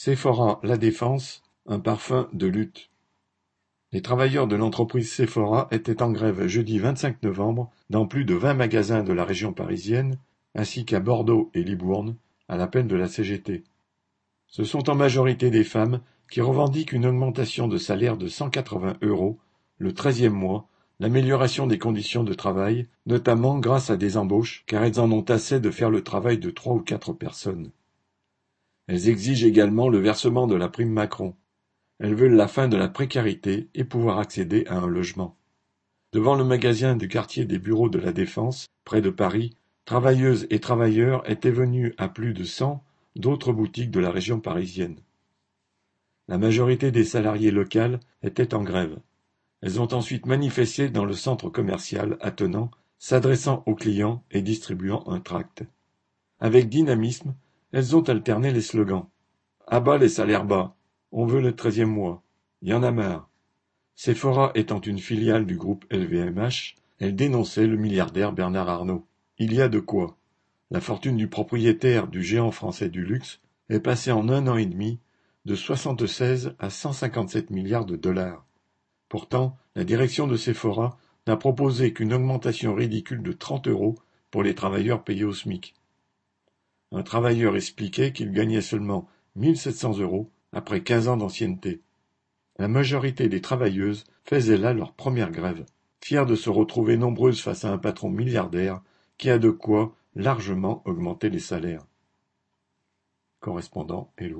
Sephora La Défense, un parfum de lutte. Les travailleurs de l'entreprise Sephora étaient en grève jeudi 25 novembre dans plus de 20 magasins de la région parisienne, ainsi qu'à Bordeaux et Libourne, à l'appel de la CGT. Ce sont en majorité des femmes qui revendiquent une augmentation de salaire de 180 euros le treizième mois, l'amélioration des conditions de travail, notamment grâce à des embauches, car elles en ont assez de faire le travail de trois ou quatre personnes. Elles exigent également le versement de la prime Macron. Elles veulent la fin de la précarité et pouvoir accéder à un logement. Devant le magasin du quartier des Bureaux de la Défense, près de Paris, travailleuses et travailleurs étaient venus à plus de cent d'autres boutiques de la région parisienne. La majorité des salariés locaux étaient en grève. Elles ont ensuite manifesté dans le centre commercial attenant, s'adressant aux clients et distribuant un tract. Avec dynamisme, elles ont alterné les slogans. À bas les salaires bas. On veut le treizième mois. Y en a marre. Sephora étant une filiale du groupe LVMH, elle dénonçait le milliardaire Bernard Arnault. Il y a de quoi. La fortune du propriétaire du géant français du luxe est passée en un an et demi de 76 à 157 milliards de dollars. Pourtant, la direction de Sephora n'a proposé qu'une augmentation ridicule de 30 euros pour les travailleurs payés au SMIC. Un travailleur expliquait qu'il gagnait seulement 1700 euros après 15 ans d'ancienneté. La majorité des travailleuses faisaient là leur première grève, fières de se retrouver nombreuses face à un patron milliardaire qui a de quoi largement augmenter les salaires. Correspondant Hello.